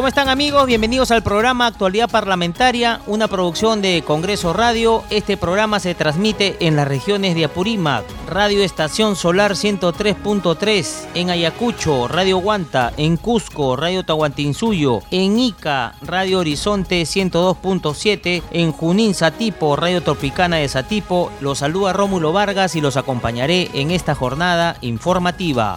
¿Cómo están amigos? Bienvenidos al programa Actualidad Parlamentaria, una producción de Congreso Radio. Este programa se transmite en las regiones de Apurímac, Radio Estación Solar 103.3, en Ayacucho, Radio Guanta, en Cusco, Radio Tahuantinsuyo, en Ica, Radio Horizonte 102.7, en Junín, Satipo, Radio Tropicana de Satipo. Los saluda Rómulo Vargas y los acompañaré en esta jornada informativa.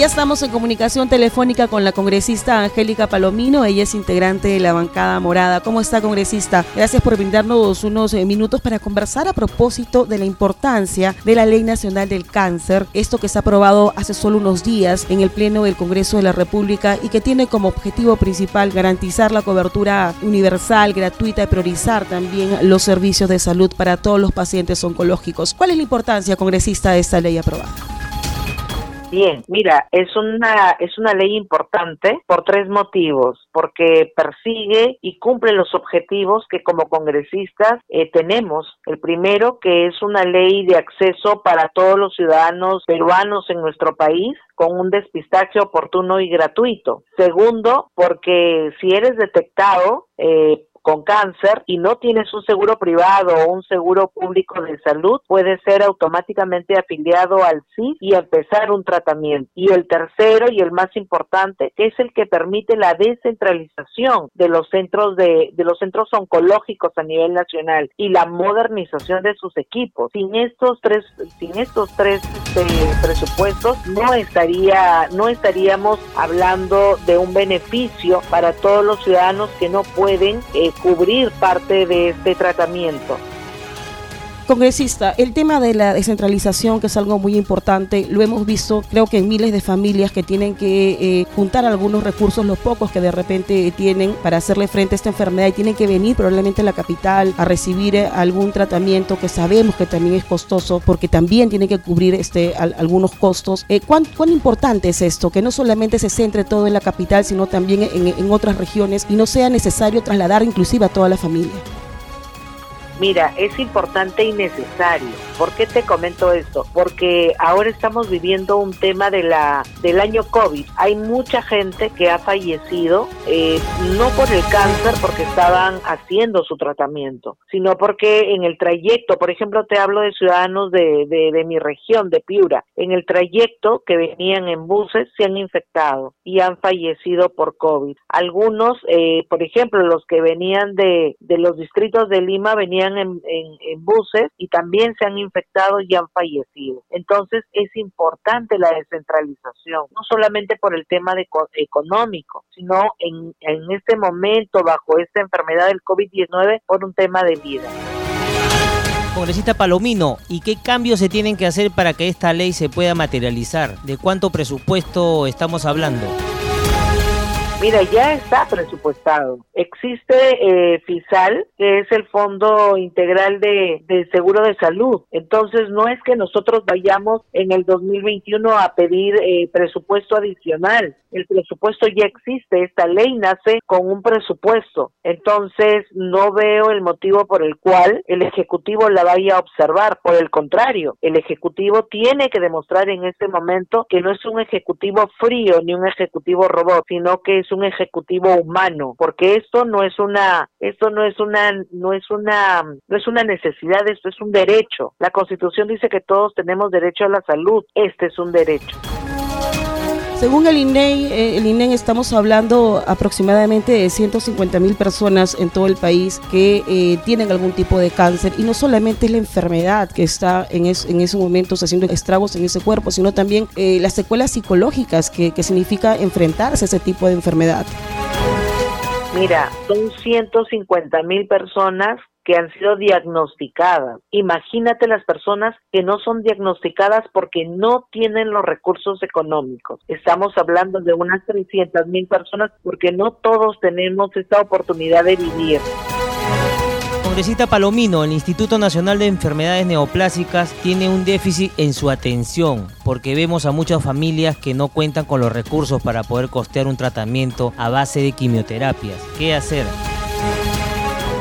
Ya estamos en comunicación telefónica con la congresista Angélica Palomino. Ella es integrante de la bancada morada. ¿Cómo está, congresista? Gracias por brindarnos unos eh, minutos para conversar a propósito de la importancia de la Ley Nacional del Cáncer. Esto que se ha aprobado hace solo unos días en el Pleno del Congreso de la República y que tiene como objetivo principal garantizar la cobertura universal, gratuita y priorizar también los servicios de salud para todos los pacientes oncológicos. ¿Cuál es la importancia, congresista, de esta ley aprobada? Bien, mira, es una es una ley importante por tres motivos, porque persigue y cumple los objetivos que como congresistas eh, tenemos. El primero, que es una ley de acceso para todos los ciudadanos peruanos en nuestro país con un despistaje oportuno y gratuito. Segundo, porque si eres detectado eh, con cáncer y no tienes un seguro privado o un seguro público de salud, puedes ser automáticamente afiliado al CIS y empezar un tratamiento. Y el tercero y el más importante es el que permite la descentralización de los centros de, de los centros oncológicos a nivel nacional y la modernización de sus equipos. Sin estos tres, sin estos tres este, presupuestos no estaría, no estaríamos hablando de un beneficio para todos los ciudadanos que no pueden eh, cubrir parte de este tratamiento. Congresista, el tema de la descentralización, que es algo muy importante, lo hemos visto creo que en miles de familias que tienen que eh, juntar algunos recursos, los pocos que de repente tienen para hacerle frente a esta enfermedad y tienen que venir probablemente a la capital a recibir eh, algún tratamiento que sabemos que también es costoso porque también tiene que cubrir este, algunos costos. Eh, ¿cuán, ¿cuán, importante es esto? Que no solamente se centre todo en la capital, sino también en, en otras regiones y no sea necesario trasladar inclusive a toda la familia. Mira, es importante y necesario. ¿Por qué te comento esto? Porque ahora estamos viviendo un tema de la del año COVID. Hay mucha gente que ha fallecido, eh, no por el cáncer, porque estaban haciendo su tratamiento, sino porque en el trayecto, por ejemplo, te hablo de ciudadanos de, de, mi región, de Piura, en el trayecto que venían en buses se han infectado y han fallecido por COVID. Algunos, eh, por ejemplo, los que venían de, de los distritos de Lima venían en, buses y también se han infectado y han fallecido. Entonces es importante la descentralización, no solamente por el tema de, económico, sino en, en este momento, bajo esta enfermedad del COVID-19, por un tema de vida. Congresista Palomino, ¿y qué cambios se tienen que hacer para que esta ley se pueda materializar? ¿De cuánto presupuesto estamos hablando? Mira, ya está presupuestado. Existe eh, FISAL, que es el Fondo Integral de, Seguro de Salud. Entonces, no es que nosotros vayamos en el 2021 a pedir eh, presupuesto adicional. El presupuesto ya existe. Esta ley nace con un presupuesto. Entonces, no veo el motivo por el cual el Ejecutivo la vaya a observar. Por el contrario, el Ejecutivo tiene que demostrar en este momento que no es un Ejecutivo frío ni un Ejecutivo robot, sino que es un ejecutivo humano, porque esto no es una, esto no es una, no es una, no es una necesidad, esto es un derecho. La Constitución dice que todos tenemos derecho a la salud, este es un derecho. Según el INEI, eh, el INEI estamos hablando aproximadamente de 150 mil personas en todo el país que eh, tienen algún tipo de cáncer y no solamente es la enfermedad que está en, en esos momentos haciendo estragos en ese cuerpo, sino también eh, las secuelas psicológicas que, que significa enfrentarse a ese tipo de enfermedad. Mira, son 150 mil personas que han sido diagnosticadas. Imagínate las personas que no son diagnosticadas porque no tienen los recursos económicos. Estamos hablando de unas 300 mil personas porque no todos tenemos esta oportunidad de vivir Congresista Palomino, el Instituto Nacional de Enfermedades Neoplásicas tiene un déficit en su atención, porque vemos a muchas familias que no cuentan con los recursos para poder costear un tratamiento a base de quimioterapias. ¿Qué hacer?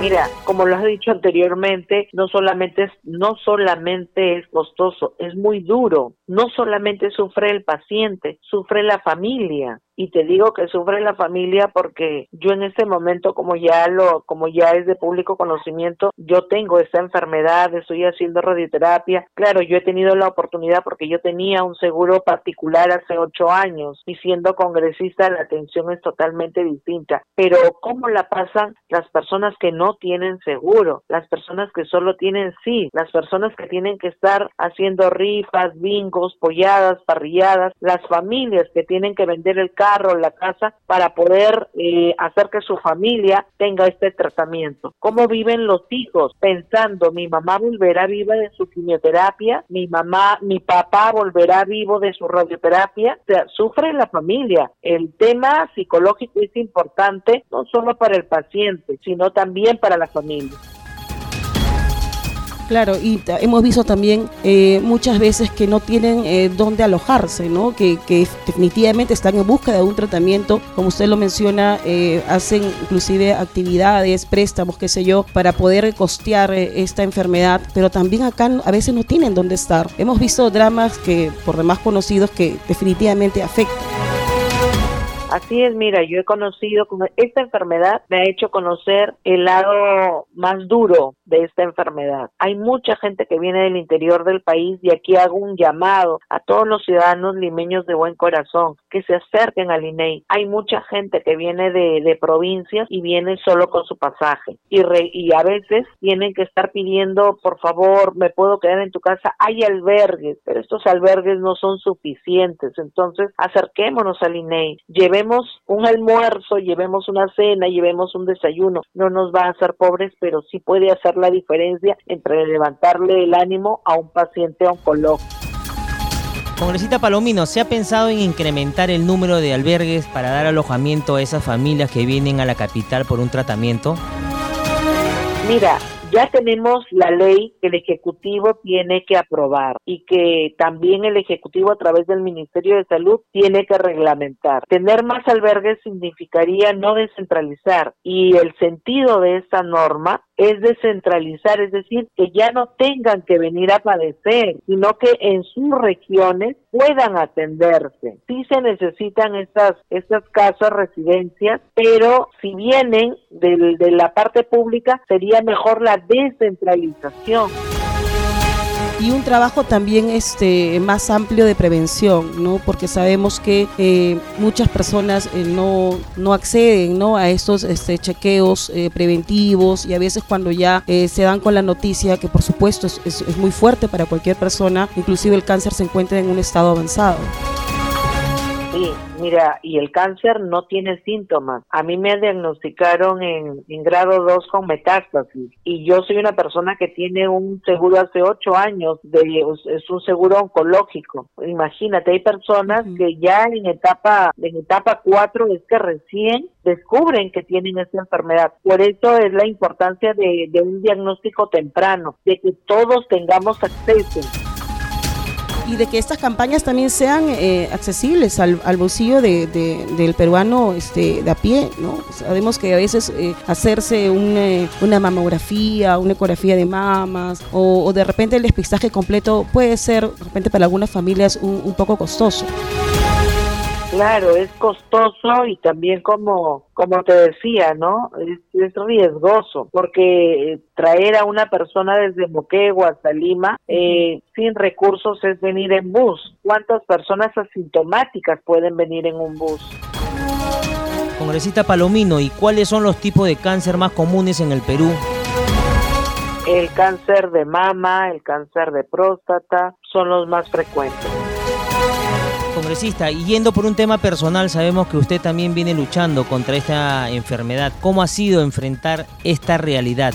Mira, como lo has dicho anteriormente, no solamente es, no solamente es costoso, es muy duro. No solamente sufre el paciente, sufre la familia y te digo que sufre la familia porque yo en este momento como ya lo como ya es de público conocimiento yo tengo esta enfermedad estoy haciendo radioterapia. Claro yo he tenido la oportunidad porque yo tenía un seguro particular hace ocho años y siendo congresista la atención es totalmente distinta. Pero cómo la pasan las personas que no tienen seguro las personas que solo tienen sí las personas que tienen que estar haciendo rifas bingos polladas parrilladas las familias que tienen que vender el carro la casa para poder eh, hacer que su familia tenga este tratamiento. ¿Cómo viven los hijos? Pensando, mi mamá volverá viva de su quimioterapia, mi mamá, mi papá volverá vivo de su radioterapia. O sea, sufre la familia. El tema psicológico es importante no solo para el paciente, sino también para la familia. Claro, y hemos visto también eh, muchas veces que no tienen eh, dónde alojarse, ¿no? Que, definitivamente están en busca de un tratamiento, como usted lo menciona, eh, hacen inclusive actividades, préstamos, qué sé yo, para poder costear esta enfermedad, pero también acá a veces no tienen dónde estar. Hemos visto dramas que por demás conocidos que definitivamente afectan. Así es, mira, yo he conocido, esta enfermedad me ha hecho conocer el lado más duro de esta enfermedad. Hay mucha gente que viene del interior del país y aquí hago un llamado a todos los ciudadanos limeños de buen corazón que se acerquen al INEI. Hay mucha gente que viene de, de provincias y viene solo con su pasaje y, y a veces tienen que estar pidiendo, por favor, me puedo quedar en tu casa. Hay albergues, pero estos albergues no son suficientes. Entonces, acerquémonos al INEI, llevemos un almuerzo, llevemos una cena, llevemos un desayuno. No nos va a hacer pobres, pero sí puede hacer la diferencia entre levantarle el ánimo a un paciente oncológico. Congresista Palomino, ¿se ha pensado en incrementar el número de albergues para dar alojamiento a esas familias que vienen a la capital por un tratamiento? Mira, ya tenemos la ley que el Ejecutivo tiene que aprobar y que también el Ejecutivo a través del Ministerio de Salud tiene que reglamentar. Tener más albergues significaría no descentralizar y el sentido de esta norma es descentralizar, es decir, que ya no tengan que venir a padecer, sino que en sus regiones puedan atenderse. Sí se necesitan estas, estas casas, residencias, pero si vienen de la parte pública, sería mejor la descentralización y un trabajo también este más amplio de prevención, ¿no? Porque sabemos que eh, muchas personas eh, no, no acceden, ¿no? A estos este, chequeos eh, preventivos y a veces cuando ya se dan con la noticia que por supuesto es, es muy fuerte para cualquier persona, inclusive el cáncer se encuentra en un estado avanzado. Sí, mira, y el cáncer no tiene síntomas. A mí me diagnosticaron en, grado 2 con metástasis y yo soy una persona que tiene un seguro hace ocho años, de, es un seguro oncológico. Imagínate, hay personas que ya en etapa, en etapa 4 es que recién descubren que tienen esta enfermedad. Por eso es la importancia de, de un diagnóstico temprano, de que todos tengamos acceso y de que estas campañas también sean eh, accesibles al, bolsillo de, del peruano este, de a pie, ¿no? Sabemos que a veces eh, hacerse eh, una mamografía, una ecografía de mamas o, de repente el despistaje completo puede ser de repente para algunas familias un poco costoso. Claro, es costoso y también como, como te decía, ¿no? Es, riesgoso porque eh, traer a una persona desde Moquegua hasta Lima eh, sin recursos es venir en bus. ¿Cuántas personas asintomáticas pueden venir en un bus? Congresista Palomino, ¿y cuáles son los tipos de cáncer más comunes en el Perú? El cáncer de mama, el cáncer de próstata son los más frecuentes congresista, y yendo por un tema personal, sabemos que usted también viene luchando contra esta enfermedad. ¿Cómo ha sido enfrentar esta realidad?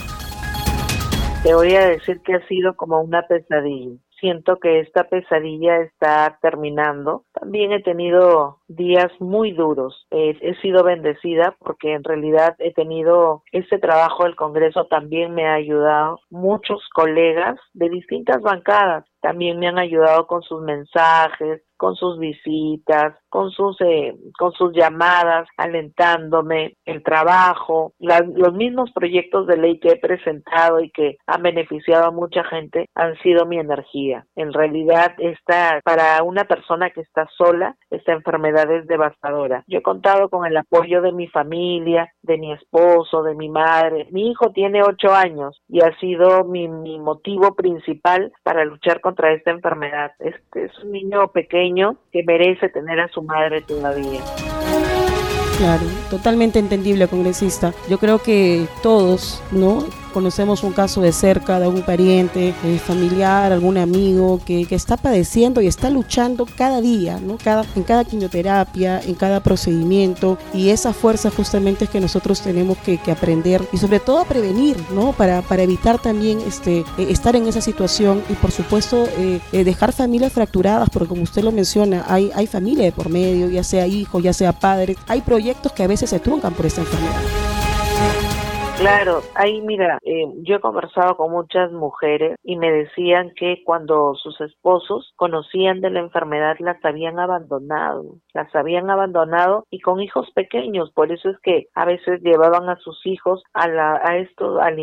Te voy a decir que ha sido como una pesadilla. Siento que esta pesadilla está terminando también he tenido días muy duros. he sido bendecida porque en realidad he tenido este trabajo del Congreso también me ha ayudado. Muchos colegas de distintas bancadas también me han ayudado con sus mensajes, con sus visitas, con sus eh, con sus llamadas, alentándome el trabajo, los mismos proyectos de ley que he presentado y que han beneficiado a mucha gente han sido mi energía. En realidad, esta para una persona que está sola, esta enfermedad devastadora. Yo he contado con el apoyo de mi familia, de mi esposo, de mi madre. Mi hijo tiene ocho años y ha sido mi, mi motivo principal para luchar contra esta enfermedad. Este es un niño pequeño que merece tener a su madre todavía. Claro, totalmente entendible, congresista. Yo creo que todos, ¿no? Conocemos un caso de cerca de algún pariente, eh, familiar, algún amigo que, está padeciendo y está luchando cada día, ¿no? Cada, en cada quimioterapia, en cada procedimiento y esa fuerza justamente es que nosotros tenemos que, aprender y sobre todo prevenir, ¿no? Para, para evitar también este, eh, estar en esa situación y por supuesto eh, dejar familias fracturadas, porque como usted lo menciona, hay, hay familia de por medio, ya sea hijos, ya sea padres, hay proyectos que a veces se truncan por esta enfermedad. Claro, ahí mira, eh, yo he conversado con muchas mujeres y me decían que cuando sus esposos conocían de la enfermedad las habían abandonado, las habían abandonado y con hijos pequeños, por eso es que a veces llevaban a sus hijos a, la, a esto, al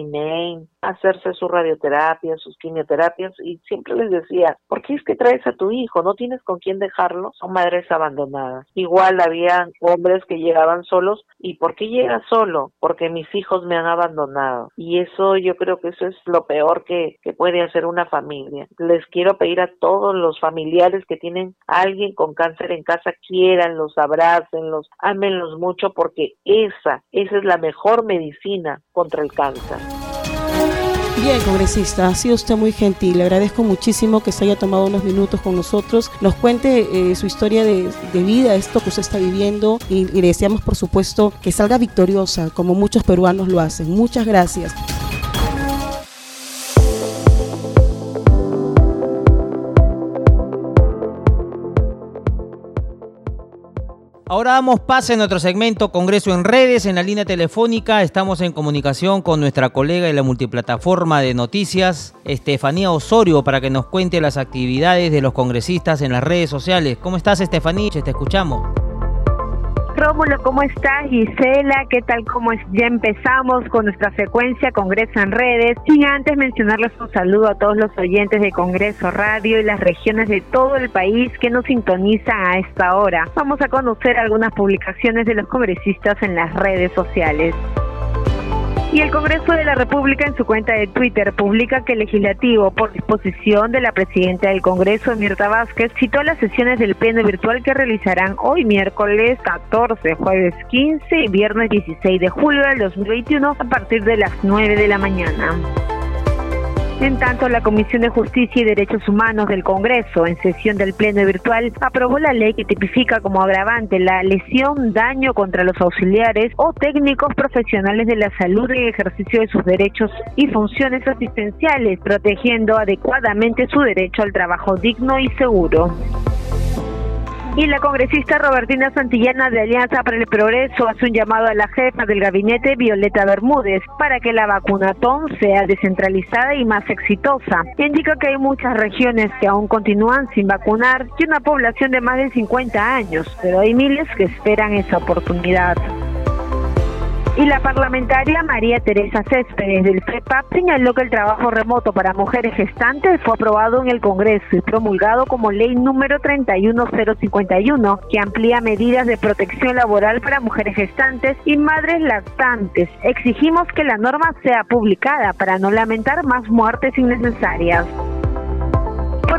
hacerse su radioterapia, sus quimioterapias y siempre les decía, ¿por qué es que traes a tu hijo? ¿No tienes con quién dejarlo? Son madres abandonadas. Igual había hombres que llegaban solos y ¿por qué llega solo? Porque mis hijos me han abandonado. Y eso yo creo que eso es lo peor que, que puede hacer una familia. Les quiero pedir a todos los familiares que tienen a alguien con cáncer en casa, quiéranlos, abrácenlos, ámenlos mucho porque esa, esa es la mejor medicina contra el cáncer. Bien, congresista, ha sido usted muy gentil. Le agradezco muchísimo que se haya tomado unos minutos con nosotros, nos cuente eh, su historia de, vida, esto que usted está viviendo y, y le deseamos, por supuesto, que salga victoriosa, como muchos peruanos lo hacen. Muchas gracias. Ahora damos pase en nuestro segmento Congreso en redes. En la línea telefónica estamos en comunicación con nuestra colega de la multiplataforma de noticias, Estefanía Osorio, para que nos cuente las actividades de los congresistas en las redes sociales. ¿Cómo estás, Estefanía? Te escuchamos. Rómulo, ¿cómo estás? Gisela, ¿qué tal? ¿Cómo es? Ya empezamos con nuestra secuencia Congreso en redes. Sin antes mencionarles un saludo a todos los oyentes de Congreso Radio y las regiones de todo el país que nos sintonizan a esta hora. Vamos a conocer algunas publicaciones de los congresistas en las redes sociales. Y el Congreso de la República en su cuenta de Twitter publica que el legislativo, por disposición de la presidenta del Congreso, Mirta Vázquez, citó las sesiones del pleno virtual que realizarán hoy miércoles 14, jueves 15 y viernes 16 de julio del 2021 a partir de las 9 de la mañana. En tanto, la Comisión de Justicia y Derechos Humanos del Congreso, en sesión del Pleno virtual, aprobó la ley que tipifica como agravante la lesión, daño contra los auxiliares o técnicos profesionales de la salud en ejercicio de sus derechos y funciones asistenciales, protegiendo adecuadamente su derecho al trabajo digno y seguro. Y la congresista Robertina Santillana de Alianza para el Progreso hace un llamado a la jefa del gabinete, Violeta Bermúdez, para que la vacunatón sea descentralizada y más exitosa. Indica que hay muchas regiones que aún continúan sin vacunar y una población de más de 50 años, pero hay miles que esperan esa oportunidad. Y la parlamentaria María Teresa Céspedes del FEPAP señaló que el trabajo remoto para mujeres gestantes fue aprobado en el Congreso y promulgado como ley número 31051, que amplía medidas de protección laboral para mujeres gestantes y madres lactantes. Exigimos que la norma sea publicada para no lamentar más muertes innecesarias.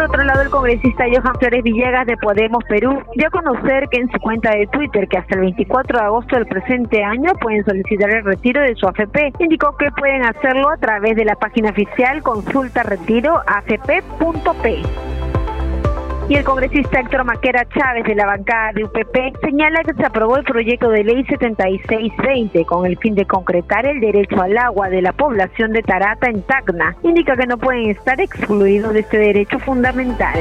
Otro lado, el congresista Johan Flores Villegas de Podemos Perú dio a conocer que en su cuenta de Twitter que hasta el 24 de agosto del presente año pueden solicitar el retiro de su AFP. Indicó que pueden hacerlo a través de la página oficial consulta retiro afp.p. Y el congresista Héctor Maquera Chávez de la bancada de UPP señala que se aprobó el proyecto de ley 7620 con el fin de concretar el derecho al agua de la población de Tarata en Tacna. Indica que no pueden estar excluidos de este derecho fundamental.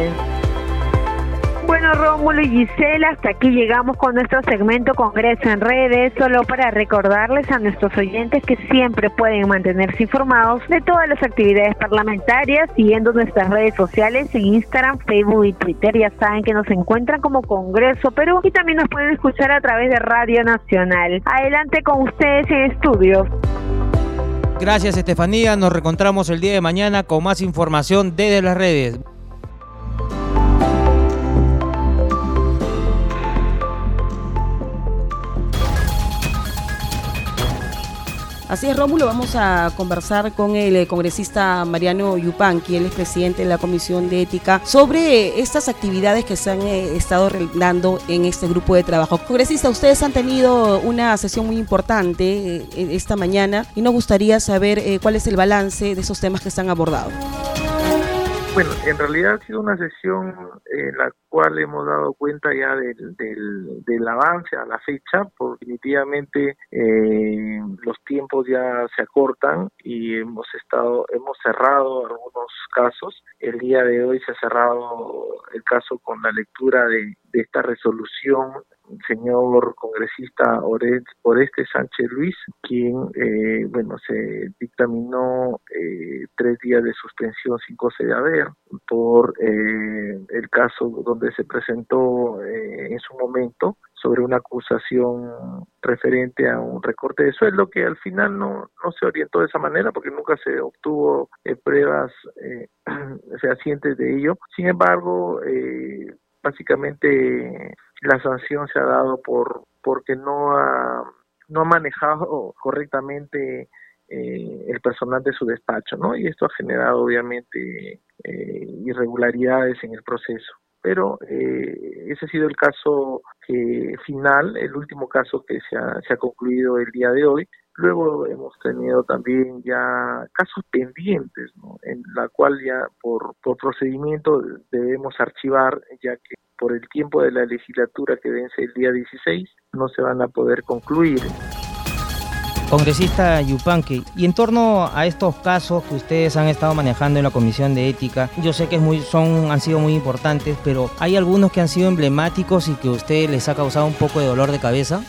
Bueno, Rómulo y Gisela, hasta aquí llegamos con nuestro segmento Congreso en redes, solo para recordarles a nuestros oyentes que siempre pueden mantenerse informados de todas las actividades parlamentarias siguiendo nuestras redes sociales en Instagram, Facebook y Twitter. Ya saben que nos encuentran como Congreso Perú y también nos pueden escuchar a través de Radio Nacional. Adelante con ustedes en estudio. Gracias Estefanía, nos reencontramos el día de mañana con más información desde las redes. Así es, Rómulo, vamos a conversar con el eh, congresista Mariano Yupanqui, él es presidente de la Comisión de Ética, sobre estas actividades que se han eh, estado realizando en este grupo de trabajo. Congresista, ustedes han tenido una sesión muy importante eh, esta mañana y nos gustaría saber cuál es el balance de esos temas que se han abordado. Bueno, en realidad ha sido una sesión en la cual hemos dado cuenta ya del, del, avance a la fecha, porque definitivamente eh, los tiempos ya se acortan y hemos estado, hemos cerrado algunos casos. El día de hoy se ha cerrado el caso con la lectura de, de esta resolución señor congresista Oreste Sánchez Luis, quien, eh, bueno, se dictaminó eh, tres días de suspensión sin goce de haber por eh, el caso donde se presentó en su momento sobre una acusación referente a un recorte de sueldo que al final no, no se orientó de esa manera porque nunca se obtuvo pruebas fehacientes de ello. Sin embargo, básicamente la sanción se ha dado por porque no ha no ha manejado correctamente eh, el personal de su despacho, ¿no? Y esto ha generado obviamente eh, irregularidades en el proceso. Pero eh, ese ha sido el caso que, final, el último caso que se ha, se ha concluido el día de hoy. Luego hemos tenido también ya casos pendientes, en la cual ya por, por procedimiento debemos archivar, ya que por el tiempo de la legislatura que vence el día 16 no se van a poder concluir. Congresista Yupanqui, y en torno a estos casos que ustedes han estado manejando en la Comisión de Ética, yo sé que son, han sido muy importantes, pero ¿hay algunos que han sido emblemáticos y que a ustedes les ha causado un poco de dolor de cabeza?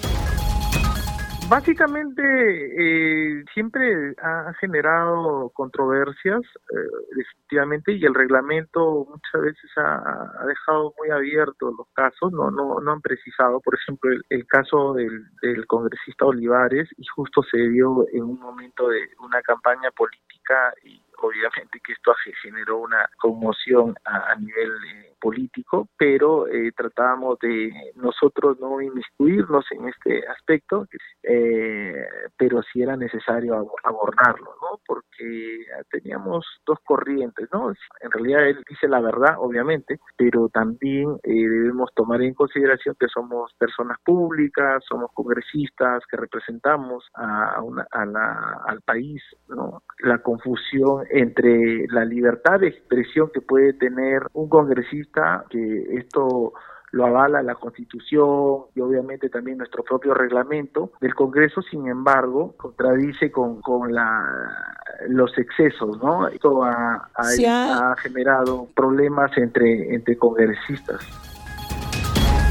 Básicamente eh, siempre ha generado controversias, eh, definitivamente, y el reglamento muchas veces ha, dejado muy abiertos los casos, no no no han precisado, por ejemplo, el, caso del, del, congresista Olivares, y justo se dio en un momento de una campaña política y obviamente que esto generó una conmoción a, nivel eh, político, pero eh, tratábamos de nosotros no inmiscuirnos en este aspecto, eh, pero sí era necesario abordarlo, ¿no? Porque teníamos dos corrientes, ¿no? En realidad él dice la verdad, obviamente, pero también debemos tomar en consideración que somos personas públicas, somos congresistas, que representamos a, una, a la, al país, ¿no? La confusión entre la libertad de expresión que puede tener un congresista, que esto lo avala la Constitución y obviamente también nuestro propio reglamento del Congreso, sin embargo, contradice con, con la, los excesos, ¿no? Esto ha, ha, ha generado problemas entre, entre congresistas.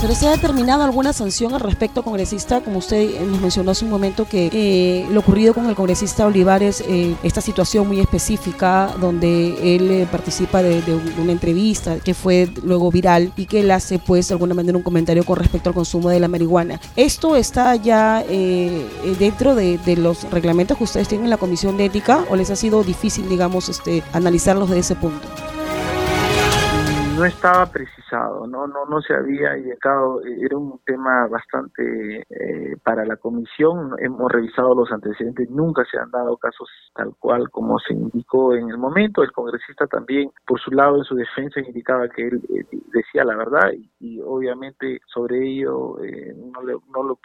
¿Pero se ha determinado alguna sanción al respecto, congresista? Como usted nos mencionó hace un momento que eh, lo ocurrido con el congresista Olivares, eh, esta situación muy específica donde él eh, participa de, una entrevista que fue luego viral y que él hace pues de alguna manera un comentario con respecto al consumo de la marihuana. ¿Esto está ya dentro de, los reglamentos que ustedes tienen en la Comisión de Ética o les ha sido difícil, digamos, este, analizarlos de ese punto? No estaba precisado, no no no se había llegado, era un tema bastante eh, para la comisión, hemos revisado los antecedentes, nunca se han dado casos tal cual como se indicó en el momento, el congresista también por su lado en su defensa indicaba que él eh, decía la verdad y, obviamente sobre ello eh, no, no lo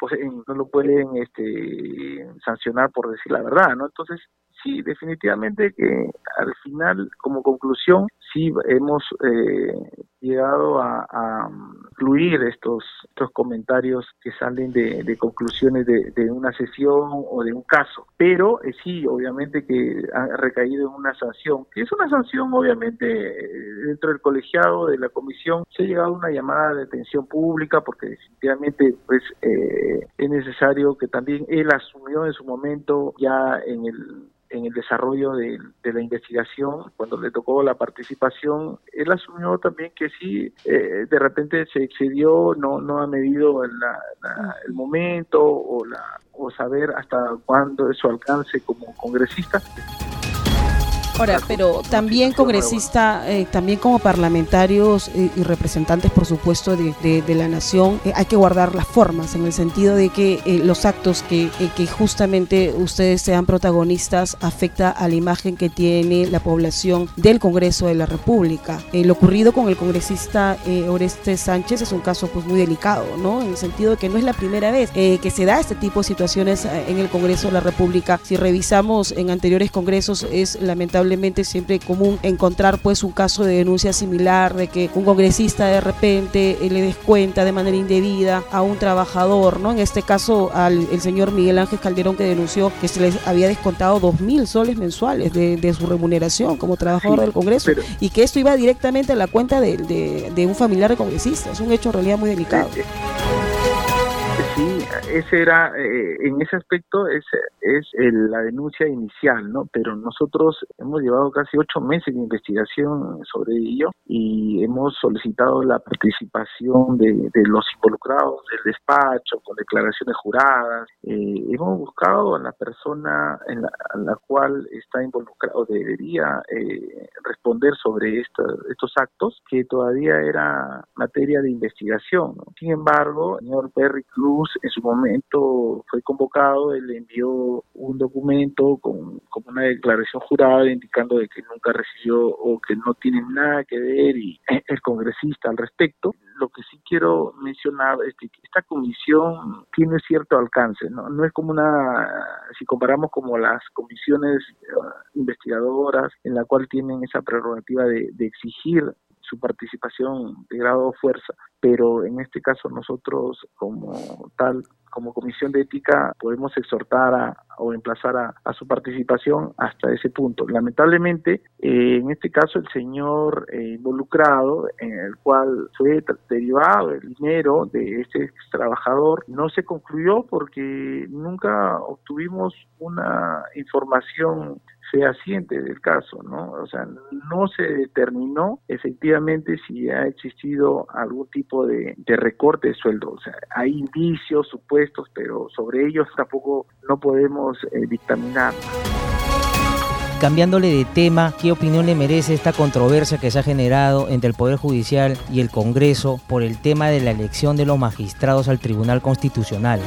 no lo pueden este sancionar por decir la verdad, ¿no? Entonces sí, definitivamente que al final, como conclusión, sí hemos eh, llegado a, incluir estos, estos comentarios que salen de, conclusiones de, una sesión o de un caso. Pero eh, sí, obviamente que ha recaído en una sanción, que es una sanción obviamente dentro del colegiado de la comisión, se ha llegado a una llamada de atención pública porque definitivamente pues eh, es necesario que también él asumió en su momento ya en el en el desarrollo de, la investigación, cuando le tocó la participación, él asumió también que sí, eh, de repente se excedió, no, no ha medido el momento o, la, o saber hasta cuándo es su alcance como congresista. Ahora, pero también congresista, eh, también como parlamentarios eh, y representantes, por supuesto, de, la nación, eh, hay que guardar las formas, en el sentido de que los actos que, que justamente ustedes sean protagonistas afecta a la imagen que tiene la población del Congreso de la República. lo ocurrido con el congresista Oreste Sánchez es un caso pues muy delicado, ¿no? En el sentido de que no es la primera vez que se da este tipo de situaciones en el Congreso de la República. Si revisamos en anteriores congresos es lamentable lamentablemente siempre común encontrar pues un caso de denuncia similar de que un congresista de repente eh, le descuenta de manera indebida a un trabajador, ¿no? En este caso al el señor Miguel Ángel Calderón que denunció que se les había descontado dos mil soles mensuales de, su remuneración como trabajador del Congreso y que esto iba directamente a la cuenta de, de, un familiar de congresista. Es un hecho en realidad muy delicado. Sí, ese era, eh, en ese aspecto es, es la denuncia inicial, ¿no? Pero nosotros hemos llevado casi ocho meses de investigación sobre ello y hemos solicitado la participación de, los involucrados del despacho con declaraciones juradas. Eh, hemos buscado a la persona en la, cual está involucrado, debería eh, responder sobre estos actos, que todavía era materia de investigación. Sin embargo, el señor Perry Cruz en su momento fue convocado, él envió un documento con, una declaración jurada indicando de que nunca recibió o que no tiene nada que ver y el congresista al respecto. Lo que sí quiero mencionar es que esta comisión tiene cierto alcance, no, no es como una, si comparamos como las comisiones eh, investigadoras en la cual tienen esa prerrogativa de, de exigir su participación de grado de fuerza, pero en este caso nosotros como tal como comisión de ética podemos exhortar a, o emplazar a, su participación hasta ese punto. Lamentablemente, eh, en este caso, el señor eh, involucrado, en el cual fue derivado el dinero de este trabajador, no se concluyó porque nunca obtuvimos una información fehaciente del caso, ¿no? O sea, no se determinó efectivamente si ha existido algún tipo de, de recorte de sueldo. O sea, hay indicios, supuestos, pero sobre ellos tampoco no podemos eh, dictaminar. Cambiándole de tema, ¿qué opinión le merece esta controversia que se ha generado entre el Poder Judicial y el Congreso por el tema de la elección de los magistrados al Tribunal Constitucional?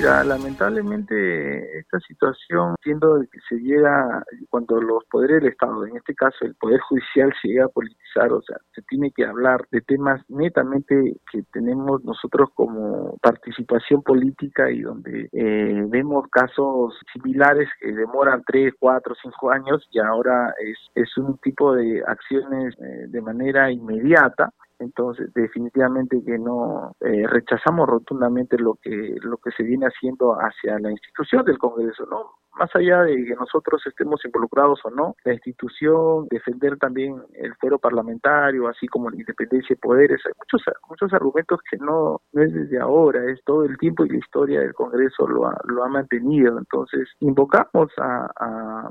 Mira, lamentablemente esta situación, siendo que se llega cuando los poderes del Estado, en este caso el Poder Judicial, se llega a politizar, o sea, se tiene que hablar de temas netamente que tenemos nosotros como participación política y donde eh, vemos casos similares que demoran tres, cuatro, cinco años y ahora es, es un tipo de acciones eh, de manera inmediata entonces definitivamente que no eh, rechazamos rotundamente lo que lo que se viene haciendo hacia la institución del Congreso no más allá de que nosotros estemos involucrados o no, la institución, defender también el fuero parlamentario, así como la independencia de poderes, hay muchos, muchos argumentos que no, no es desde ahora, es todo el tiempo y la historia del Congreso lo ha, lo ha mantenido. Entonces, invocamos a,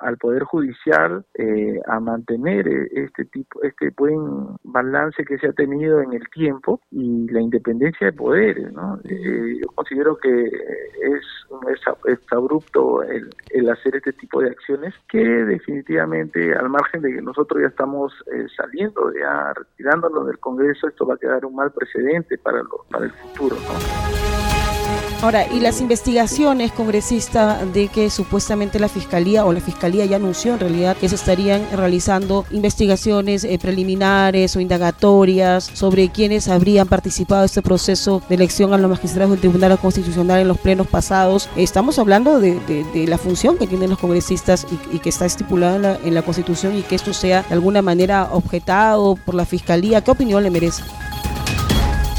al Poder Judicial eh, a mantener este tipo, este buen balance que se ha tenido en el tiempo y la independencia de poderes. ¿no? Eh, yo considero que es, es, es el, hacer este tipo de acciones que definitivamente al margen de que nosotros ya estamos eh, saliendo, ya retirándonos del Congreso, esto va a quedar un mal precedente para, lo, para el futuro. Ahora, y las investigaciones, congresista, de que supuestamente la Fiscalía o la Fiscalía ya anunció en realidad que se estarían realizando investigaciones eh, preliminares o indagatorias sobre quienes habrían participado en este proceso de elección a los magistrados del Tribunal Constitucional en los plenos pasados. Estamos hablando de, la función que tienen los congresistas y, que está estipulada en la, en la Constitución y que esto sea de alguna manera objetado por la Fiscalía. ¿Qué opinión le merece?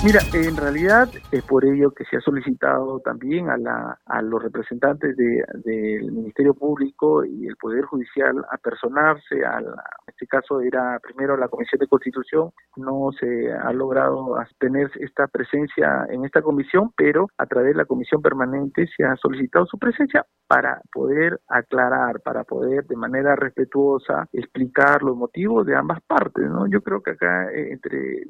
Mira, en realidad es por ello que se ha solicitado también a, la, a los representantes del Ministerio Público y el Poder Judicial a personarse, a en este caso era primero la Comisión de Constitución, no se ha logrado tener esta presencia en esta comisión, pero a través de la Comisión Permanente se ha solicitado su presencia para poder aclarar, para poder de manera respetuosa explicar los motivos de ambas partes. Yo creo que acá eh,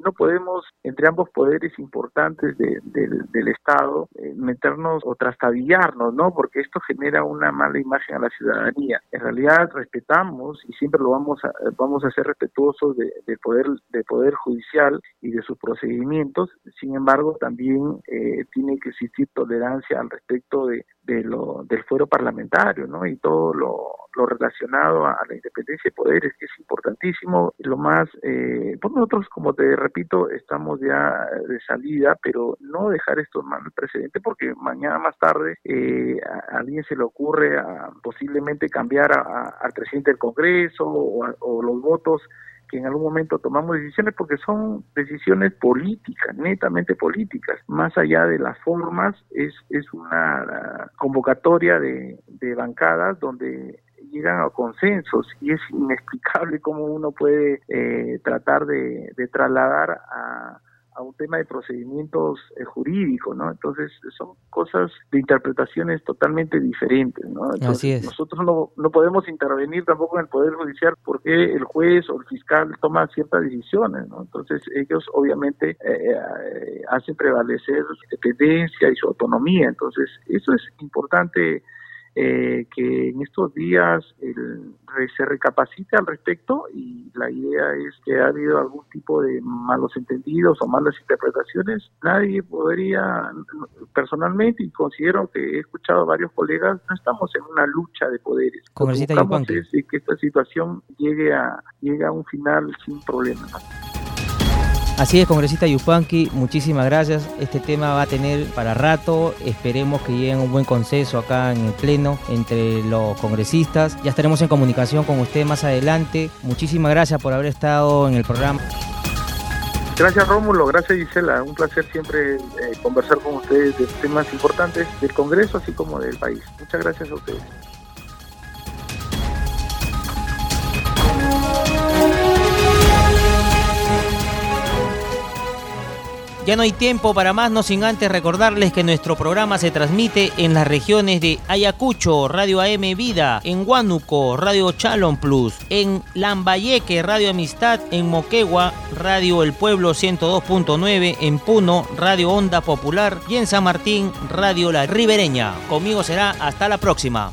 no podemos entre ambos poderes importantes del Estado eh, meternos o trastabillarnos, ¿no? Porque esto genera una mala imagen a la ciudadanía. En realidad respetamos y siempre lo vamos a vamos a ser respetuosos de, poder de poder judicial y de sus procedimientos. Sin embargo, también eh, tiene que existir tolerancia al respecto de, de lo, del fuero parlamentario, ¿no? Y todo lo, lo relacionado a, la independencia de poderes, que es importantísimo. Lo más, eh, pues nosotros, como te repito, estamos ya salida, pero no dejar esto mal precedente, porque mañana más tarde eh, a, alguien se le ocurre a, posiblemente cambiar al presidente del Congreso o, o los votos que en algún momento tomamos decisiones porque son decisiones políticas, netamente políticas. Más allá de las formas, es, es una convocatoria de, de bancadas donde llegan a consensos y es inexplicable cómo uno puede eh, tratar de, de trasladar a a un tema de procedimientos eh, jurídicos, ¿no? Entonces son cosas de interpretaciones totalmente diferentes, ¿no? Así es. Nosotros no, no podemos intervenir tampoco en el Poder Judicial porque el juez o el fiscal toma ciertas decisiones, ¿no? Entonces ellos obviamente eh, eh, hacen prevalecer su independencia y su autonomía, entonces eso es importante eh, que en estos días el, se recapacite al respecto y la idea es que ha habido algún tipo de malos entendidos o malas interpretaciones. Nadie podría, personalmente, y considero que he escuchado a varios colegas, no estamos en una lucha de poderes. Lo que buscamos es que esta situación llegue a, llegue a un final sin problemas. Así es, congresista Yupanqui, muchísimas gracias. Este tema va a tener para rato. Esperemos que lleguen un buen consenso acá en el Pleno entre los congresistas. Ya estaremos en comunicación con usted más adelante. Muchísimas gracias por haber estado en el programa. Gracias Rómulo, gracias Gisela. Un placer siempre eh, conversar con ustedes de temas importantes del Congreso así como del país. Muchas gracias a ustedes. Ya no hay tiempo para más, no sin antes recordarles que nuestro programa se transmite en las regiones de Ayacucho, Radio AM Vida, en Huánuco, Radio Chalon Plus, en Lambayeque, Radio Amistad, en Moquegua, Radio El Pueblo 102.9, en Puno, Radio Onda Popular y en San Martín, Radio La Ribereña. Conmigo será hasta la próxima.